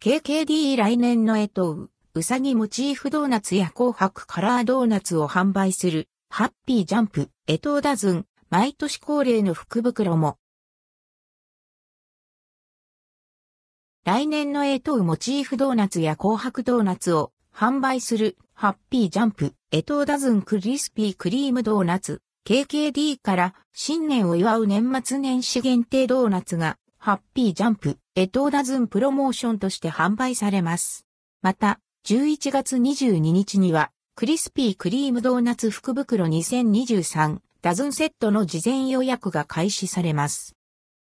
KKD 来年のえとう、うさぎモチーフドーナツや紅白カラードーナツを販売する、ハッピージャンプ、えとうダズン、毎年恒例の福袋も。来年のえとうモチーフドーナツや紅白ドーナツを販売する、ハッピージャンプ、エトーダズンクリスピークリームドーナツ、KKD から新年を祝う年末年始限定ドーナツが、ハッピージャンプ、エトーダズンプロモーションとして販売されます。また、11月22日には、クリスピークリームドーナツ福袋2023ダズンセットの事前予約が開始されます。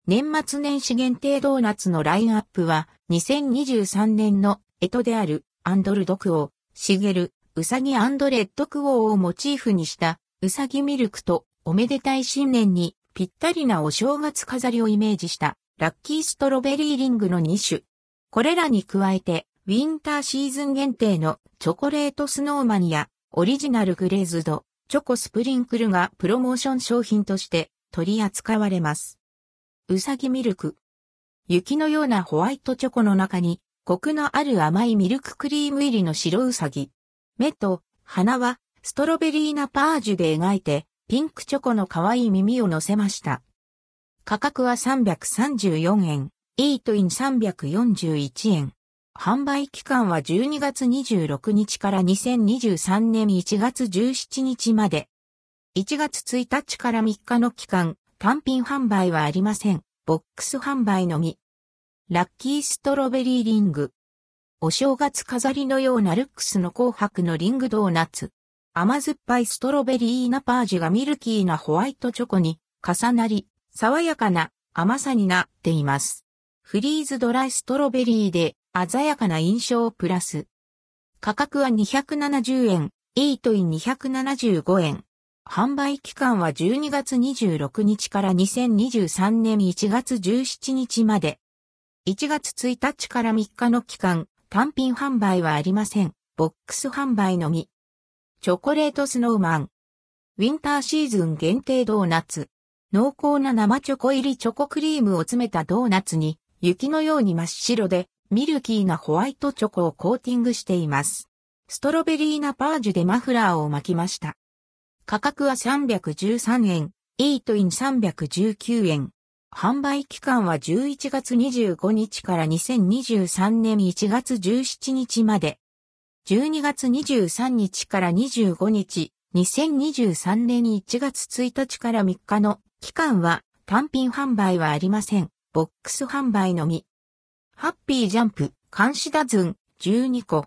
年末年始限定ドーナツのラインアップは、2023年のエトであるアンドルドクオー、シゲル、ウサギアンドレッドクオーをモチーフにしたウサギミルクとおめでたい新年にぴったりなお正月飾りをイメージしたラッキーストロベリーリングの2種。これらに加えてウィンターシーズン限定のチョコレートスノーマンやオリジナルグレーズド、チョコスプリンクルがプロモーション商品として取り扱われます。うさぎミルク。雪のようなホワイトチョコの中にコクのある甘いミルククリーム入りの白うさぎ。目と鼻はストロベリーナパージュで描いてピンクチョコの可愛い耳を乗せました。価格は334円、イートイン341円。販売期間は12月26日から2023年1月17日まで。1月1日から3日の期間、単品販売はありません。ボックス販売のみ。ラッキーストロベリーリング。お正月飾りのようなルックスの紅白のリングドーナツ。甘酸っぱいストロベリーナパージュがミルキーなホワイトチョコに重なり、爽やかな甘さになっています。フリーズドライストロベリーで鮮やかな印象をプラス。価格は270円、イートイン275円。販売期間は12月26日から2023年1月17日まで。1月1日から3日の期間、単品販売はありません。ボックス販売のみ。チョコレートスノーマン。ウィンターシーズン限定ドーナツ。濃厚な生チョコ入りチョコクリームを詰めたドーナツに、雪のように真っ白で、ミルキーなホワイトチョコをコーティングしています。ストロベリーナパージュでマフラーを巻きました。価格は313円、イートイン319円。販売期間は11月25日から2023年1月17日まで。12月23日から25日、2023年1月1日から3日の期間は単品販売はありません。ボックス販売のみ。ハッピージャンプ、監視ダズン、12個。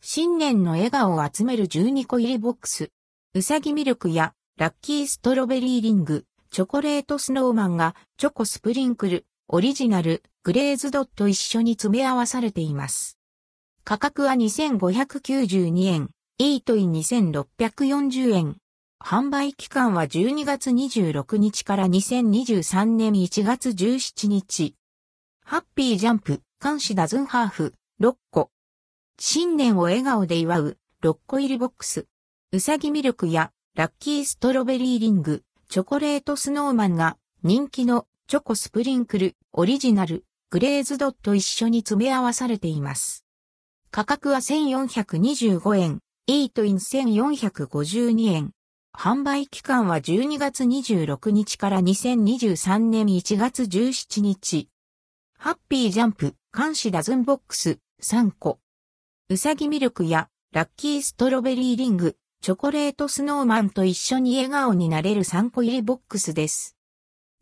新年の笑顔を集める12個入りボックス。うさぎミルクやラッキーストロベリーリング、チョコレートスノーマンがチョコスプリンクル、オリジナル、グレーズドット一緒に詰め合わされています。価格は2592円、イートイン2640円。販売期間は12月26日から2023年1月17日。ハッピージャンプ、監視ダズンハーフ、6個。新年を笑顔で祝う、6個入りボックス。うさぎミルクやラッキーストロベリーリング、チョコレートスノーマンが人気のチョコスプリンクル、オリジナル、グレーズドット一緒に詰め合わされています。価格は1425円、イートイン1452円。販売期間は12月26日から2023年1月17日。ハッピージャンプ、監視ダズンボックス3個。うさぎミルクやラッキーストロベリーリング、チョコレートスノーマンと一緒に笑顔になれる3個入りボックスです。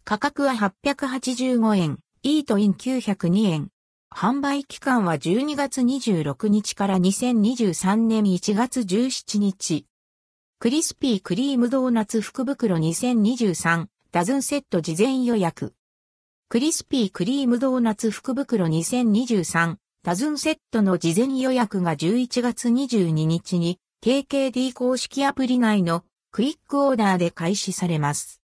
価格は885円、イートイン902円。販売期間は12月26日から2023年1月17日。クリスピークリームドーナツ福袋2023ダズンセット事前予約。クリスピークリームドーナツ福袋2023ダズンセットの事前予約が11月22日に KKD 公式アプリ内のクイックオーダーで開始されます。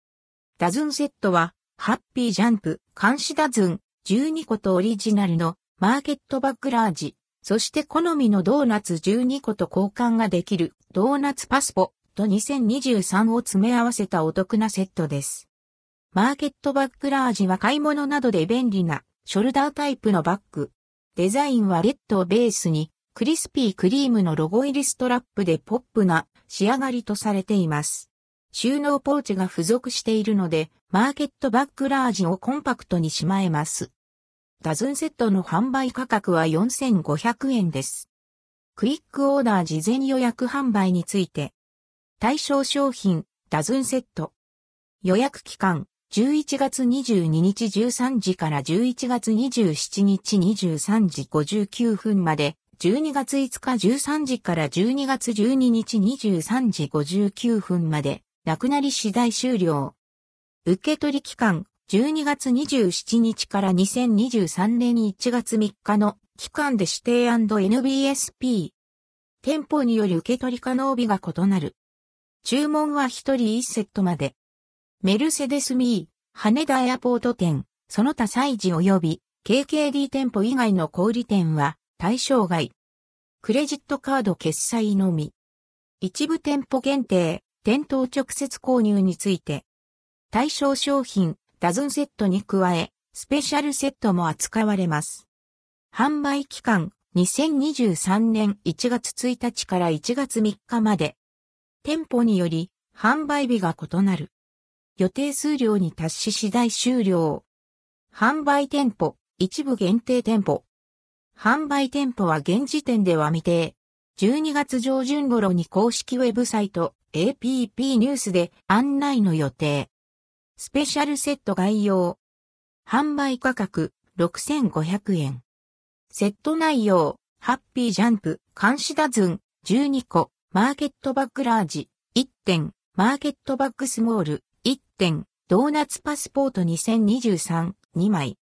ダズンセットは、ハッピージャンプ、監視ダズン、12個とオリジナルのマーケットバッグラージ、そして好みのドーナツ12個と交換ができるドーナツパスポと2023を詰め合わせたお得なセットです。マーケットバッグラージは買い物などで便利なショルダータイプのバッグ。デザインはレッドをベースに、クリスピークリームのロゴ入りストラップでポップな仕上がりとされています。収納ポーチが付属しているので、マーケットバッグラージをコンパクトにしまえます。ダズンセットの販売価格は4500円です。クイックオーダー事前予約販売について。対象商品、ダズンセット。予約期間、11月22日13時から11月27日23時59分まで、12月5日13時から12月12日23時59分まで、なくなり次第終了。受取期間、12月27日から2023年1月3日の期間で指定 &NBSP。店舗により受取可能日が異なる。注文は1人1セットまで。メルセデスミー、羽田エアポート店、その他催事及び KKD 店舗以外の小売店は対象外。クレジットカード決済のみ。一部店舗限定、店頭直接購入について。対象商品、ダズンセットに加え、スペシャルセットも扱われます。販売期間、2023年1月1日から1月3日まで。店舗により、販売日が異なる。予定数量に達し次第終了。販売店舗、一部限定店舗。販売店舗は現時点では未定。12月上旬頃に公式ウェブサイト APP ニュースで案内の予定。スペシャルセット概要。販売価格6500円。セット内容、ハッピージャンプ、監視ダズン、12個、マーケットバッグラージ、1点、マーケットバッグスモール、1点、ドーナツパスポート2023、2枚。